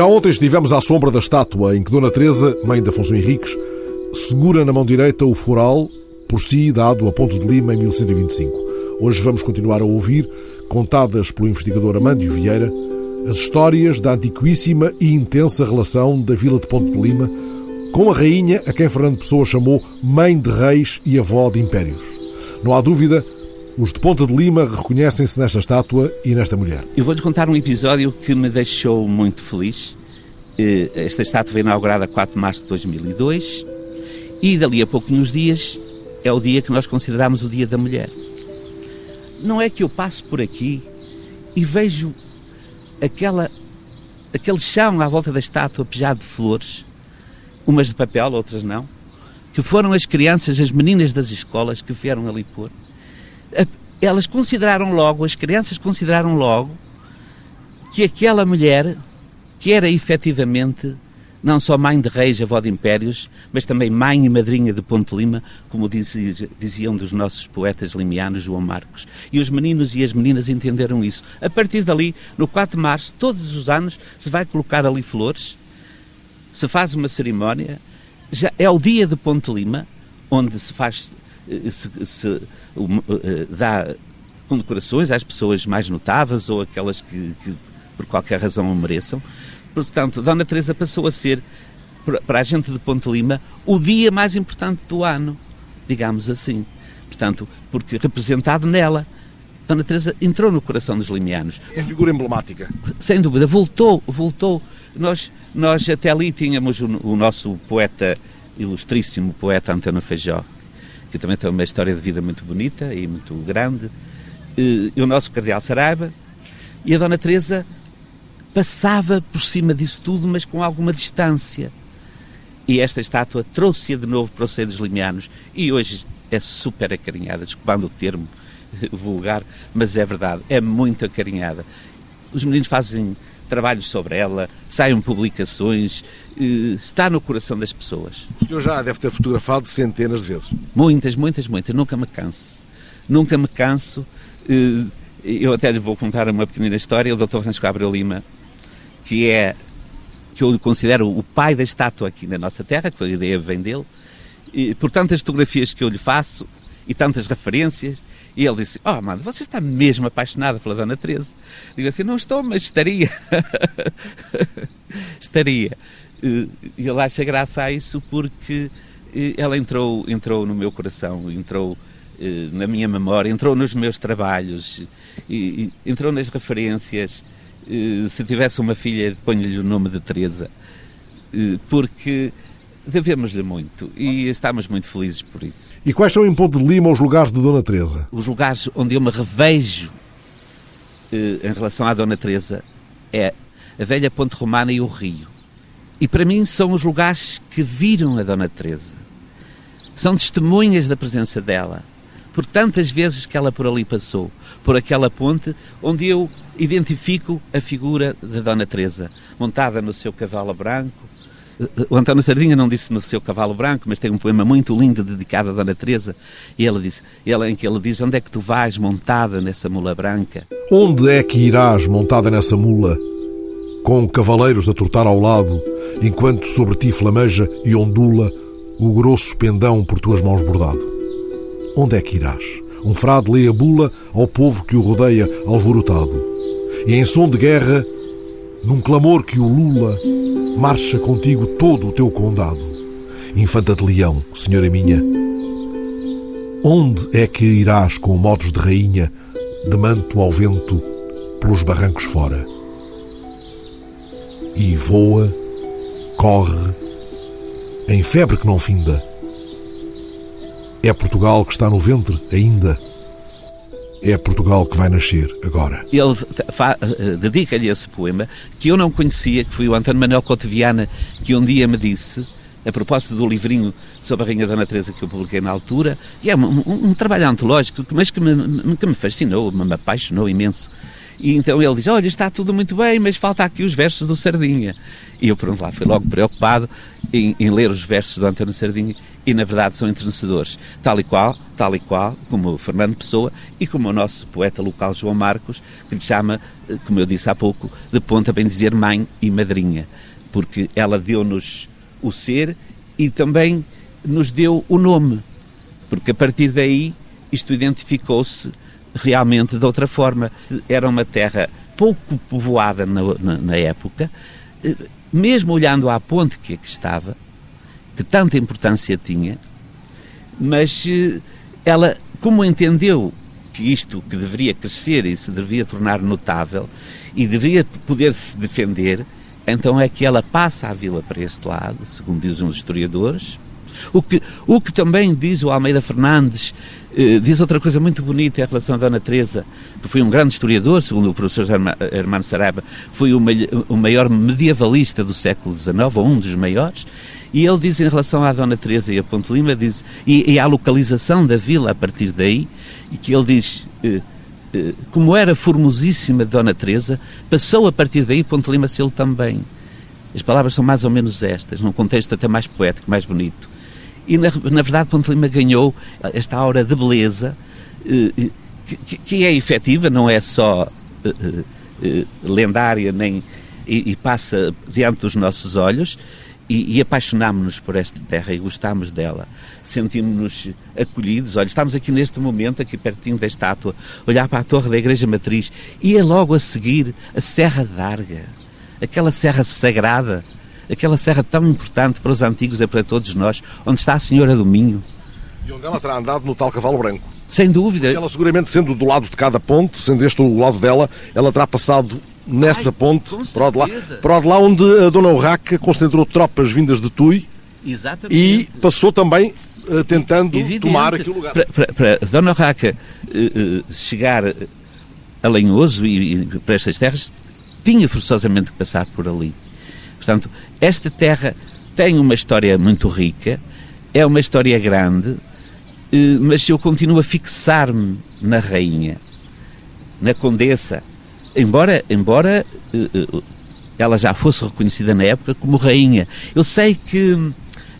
Já ontem estivemos à sombra da estátua em que Dona Teresa, mãe de Afonso Henriques, segura na mão direita o foral por si dado a Ponto de Lima em 1125. Hoje vamos continuar a ouvir, contadas pelo investigador Amândio Vieira, as histórias da antiquíssima e intensa relação da vila de Ponte de Lima com a rainha a quem Fernando Pessoa chamou mãe de reis e avó de impérios. Não há dúvida, os de Ponta de Lima reconhecem-se nesta estátua e nesta mulher. Eu vou-lhe contar um episódio que me deixou muito feliz. Eh, esta estátua foi inaugurada a 4 de março de 2002 e dali a poucos dias é o dia que nós consideramos o Dia da Mulher. Não é que eu passo por aqui e vejo aquela, aquele chão à volta da estátua pejado de flores, umas de papel, outras não, que foram as crianças, as meninas das escolas que vieram ali pôr. Elas consideraram logo, as crianças consideraram logo, que aquela mulher, que era efetivamente não só mãe de reis, avó de impérios, mas também mãe e madrinha de Ponte Lima, como diziam dos nossos poetas limianos, João Marcos. E os meninos e as meninas entenderam isso. A partir dali, no 4 de março, todos os anos, se vai colocar ali flores, se faz uma cerimónia, já é o dia de Ponte Lima, onde se faz, se, se uh, dá condecorações às pessoas mais notáveis ou aquelas que, que por qualquer razão o mereçam. Portanto, Dona Teresa passou a ser, para a gente de Ponte Lima, o dia mais importante do ano, digamos assim. Portanto, porque representado nela, Dona Teresa entrou no coração dos limianos. É figura emblemática. Sem dúvida, voltou, voltou. Nós, nós até ali tínhamos o, o nosso poeta, ilustríssimo poeta António Feijó, que também tem uma história de vida muito bonita e muito grande, e, e o nosso cardeal Saraiva, e a Dona Teresa passava por cima disso tudo, mas com alguma distância. E esta estátua trouxe-a de novo para o seio dos limianos e hoje é super acarinhada, desculpando o termo vulgar, mas é verdade, é muito acarinhada. Os meninos fazem trabalhos sobre ela, saem publicações, eh, está no coração das pessoas. O senhor já deve ter fotografado centenas de vezes. Muitas, muitas, muitas. Nunca me canso. Nunca me canso. Eh, eu até lhe vou contar uma pequenina história. O Dr. Francisco Abreu Lima que é que eu considero o pai da estátua aqui na nossa terra, que a ideia vem dele, e, por tantas fotografias que eu lhe faço e tantas referências, e ele disse: Oh, mano, você está mesmo apaixonada pela Dona Teresa? Digo assim: Não estou, mas estaria. estaria. E ele acha graça a isso porque ela entrou, entrou no meu coração, entrou na minha memória, entrou nos meus trabalhos, entrou nas referências. Eh, se tivesse uma filha, ponho-lhe o nome de Teresa, eh, porque devemos-lhe muito e estamos muito felizes por isso. E quais são em Ponte de Lima os lugares de Dona Teresa? Os lugares onde eu me revejo eh, em relação à Dona Teresa é a velha Ponte Romana e o Rio. E para mim são os lugares que viram a Dona Teresa. São testemunhas da presença dela, por tantas vezes que ela por ali passou, por aquela ponte onde eu identifico a figura de Dona Teresa, montada no seu cavalo branco. O António Sardinha não disse no seu cavalo branco, mas tem um poema muito lindo dedicado a Dona Teresa, e ela disse, ela, em que ele diz: Onde é que tu vais montada nessa mula branca? Onde é que irás montada nessa mula, com cavaleiros a trotar ao lado, enquanto sobre ti flameja e ondula o grosso pendão por tuas mãos bordado? Onde é que irás? Um frade lê a bula ao povo que o rodeia alvorotado e em som de guerra, num clamor que o Lula, marcha contigo todo o teu condado. Infanta de leão, senhora minha, onde é que irás com modos de rainha, de manto ao vento, pelos barrancos fora? E voa, corre, em febre que não finda. É Portugal que está no ventre ainda é Portugal que vai nascer agora. Ele dedica-lhe esse poema que eu não conhecia, que foi o António Manuel Coteviana, que um dia me disse, a propósito do livrinho sobre a Rainha Dona Teresa que eu publiquei na altura, e é um, um, um trabalho antológico, mas que me, que me fascinou, me apaixonou imenso. E então ele diz: Olha, está tudo muito bem, mas falta aqui os versos do Sardinha. E eu, por um lado, fui logo preocupado em, em ler os versos do António Sardinha e na verdade são entrenecedores, tal e qual, tal e qual, como o Fernando Pessoa e como o nosso poeta local João Marcos, que lhe chama, eh, como eu disse há pouco, de ponta bem dizer mãe e madrinha, porque ela deu-nos o ser e também nos deu o nome, porque a partir daí isto identificou-se realmente de outra forma. Era uma terra pouco povoada na, na, na época, eh, mesmo olhando à ponte que aqui estava, que tanta importância tinha, mas eh, ela, como entendeu que isto que deveria crescer e se devia tornar notável e deveria poder se defender, então é que ela passa a vila para este lado, segundo dizem os historiadores. O que, o que também diz o Almeida Fernandes, eh, diz outra coisa muito bonita em relação a Dona Teresa, que foi um grande historiador, segundo o professor Hermano Saraiva, foi o, o maior medievalista do século XIX, ou um dos maiores, e ele diz em relação à Dona Teresa e a Ponte Lima, diz, e, e à localização da vila a partir daí, e que ele diz, eh, eh, como era formosíssima Dona Teresa, passou a partir daí Ponte Lima ser também. As palavras são mais ou menos estas, num contexto até mais poético, mais bonito. E na, na verdade Ponte Lima ganhou esta aura de beleza, eh, que, que, é efetiva, não é só lendária nem e, e passa diante dos nossos olhos, e, e apaixonámos-nos por esta terra e gostámos dela. Sentimos-nos acolhidos. Olha, estamos aqui neste momento, aqui pertinho da estátua, olhar para a torre da Igreja Matriz e é logo a seguir a Serra d'Arga, aquela serra sagrada, aquela serra tão importante para os antigos e para todos nós, onde está a Senhora do Minho. E onde ela terá andado no tal cavalo branco. Sem dúvida. Porque ela seguramente sendo do lado de cada ponto, sendo este o lado dela, ela terá passado nessa Ai, ponte para o, de lá, para lá onde a Dona Urraca concentrou tropas vindas de Tui Exatamente. e passou também uh, tentando Evidente. tomar aquele lugar. Para, para, para a Dona Urraca uh, uh, chegar a Lenhoso e, e para estas terras, tinha forçosamente que passar por ali. Portanto, esta terra tem uma história muito rica, é uma história grande, mas eu continuo a fixar-me na rainha, na condessa, embora, embora uh, ela já fosse reconhecida na época como rainha. Eu sei que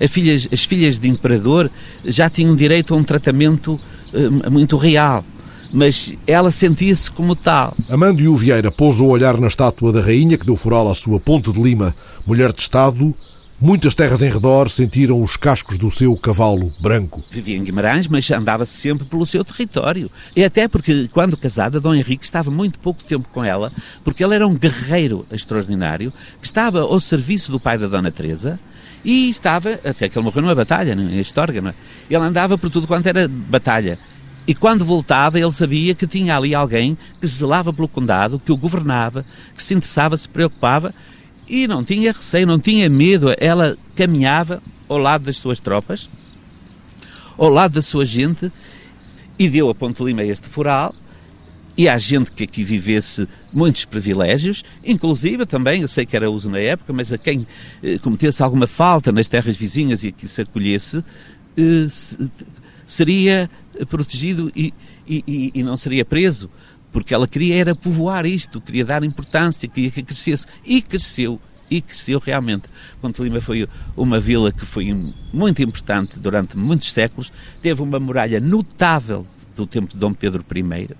filhas, as filhas de imperador já tinham direito a um tratamento uh, muito real mas ela sentia-se como tal. Amândio Vieira pôs o olhar na estátua da rainha que deu foral à sua Ponte de Lima, mulher de Estado, Muitas terras em redor sentiram os cascos do seu cavalo branco. Vivia em Guimarães, mas andava sempre pelo seu território. E até porque, quando casada, Dom Henrique estava muito pouco tempo com ela, porque ele era um guerreiro extraordinário, que estava ao serviço do pai da Dona Teresa, e estava, até que ele morreu numa batalha, em Astorga, não é? Ele andava por tudo quanto era batalha. E quando voltava, ele sabia que tinha ali alguém que zelava pelo condado, que o governava, que se interessava, se preocupava e não tinha receio, não tinha medo. Ela caminhava ao lado das suas tropas, ao lado da sua gente, e deu a Ponte Lima este foral. E há gente que aqui vivesse muitos privilégios, inclusive também, eu sei que era uso na época, mas a quem eh, cometesse alguma falta nas terras vizinhas e aqui se acolhesse, eh, seria protegido e, e, e não seria preso porque ela queria era povoar isto, queria dar importância, queria que crescesse. E cresceu, e cresceu realmente. Ponte Lima foi uma vila que foi muito importante durante muitos séculos, teve uma muralha notável do tempo de Dom Pedro I.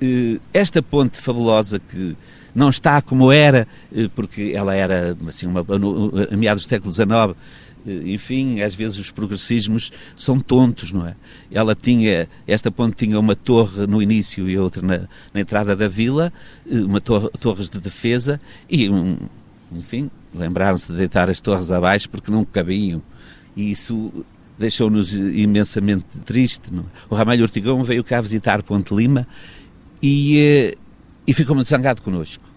Eh, esta ponte fabulosa que não está como era, eh, porque ela era, assim, uma, a meados do século XIX, enfim, às vezes os progressismos são tontos, não é? Ela tinha, esta ponte tinha uma torre no início e outra na, na entrada da vila, eh, uma torre, torres de defesa e, um, enfim, lembraram-se de deitar as torres abaixo porque não cabiam. E isso deixou-nos imensamente triste. Não? É? O Ramalho Ortigão veio cá visitar Ponte Lima e, eh, e ficou muito zangado connosco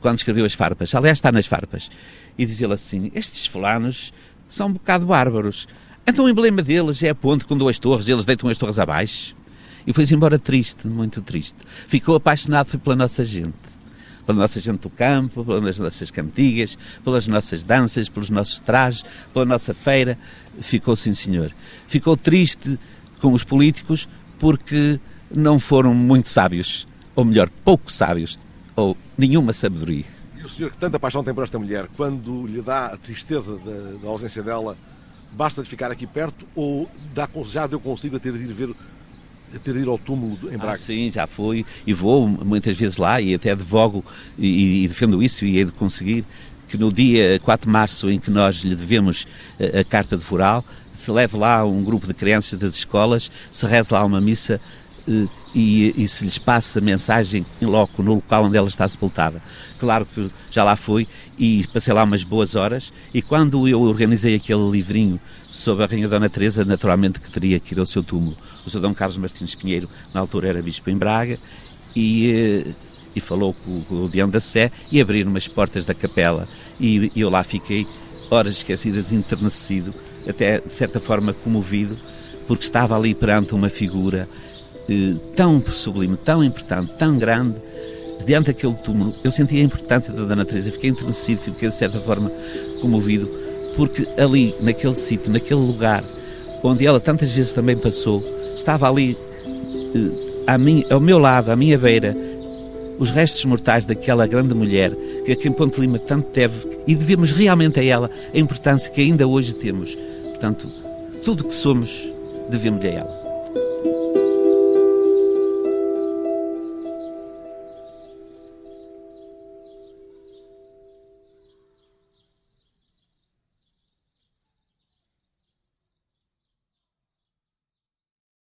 quando escreveu as farpas. Aliás, está nas farpas. E dizia-lhe assim: Estes fulanos são um bocado bárbaros. Então o emblema deles é a ponte com duas torres, eles deitam as torres abaixo. E foi-se embora triste, muito triste. Ficou apaixonado pela nossa gente. Pela nossa gente do campo, pelas nossas cantigas, pelas nossas danças, pelos nossos trajes, pela nossa feira. Ficou, sim, senhor. Ficou triste com os políticos porque não foram muito sábios. Ou melhor, pouco sábios. Ou nenhuma sabedoria. E o senhor que tanta paixão tem por esta mulher, quando lhe dá a tristeza da, da ausência dela, basta de ficar aqui perto ou dá, já deu consigo a ter de ir ver a ter de ir ao túmulo em Braga? Ah, sim, já fui e vou muitas vezes lá e até advogo e, e defendo isso e hei de conseguir que no dia 4 de março em que nós lhe devemos a, a carta de foral, se leve lá um grupo de crianças das escolas, se reze lá uma missa eh, e, e, se lhes passa mensagem em loco, no local onde ela está sepultada. Claro que já lá fui e passei lá umas boas horas e quando eu organizei aquele livrinho sobre a Rainha Dona Teresa, naturalmente que teria que ir ao seu túmulo. O Sr. Dom Carlos Martins Pinheiro, na altura era bispo em Braga, e, eh, e falou com, com o Deão da Sé e abriram umas portas da capela e, e eu lá fiquei horas esquecidas, enternecido, até de certa forma comovido, porque estava ali perante uma figura eh, tão sublime, tão importante, tão grande, diante daquele túmulo, eu senti a importância da Dona Teresa, fiquei enternecido, fiquei de certa forma comovido, porque ali, naquele sítio, naquele lugar, onde ela tantas vezes também passou, estava ali eh, mim, ao meu lado, à minha beira, os restos mortais daquela grande mulher que aqui em Ponte Lima tanto teve e devemos realmente a ela a importância que ainda hoje temos. Portanto, tudo o que somos devemos-lhe a ela.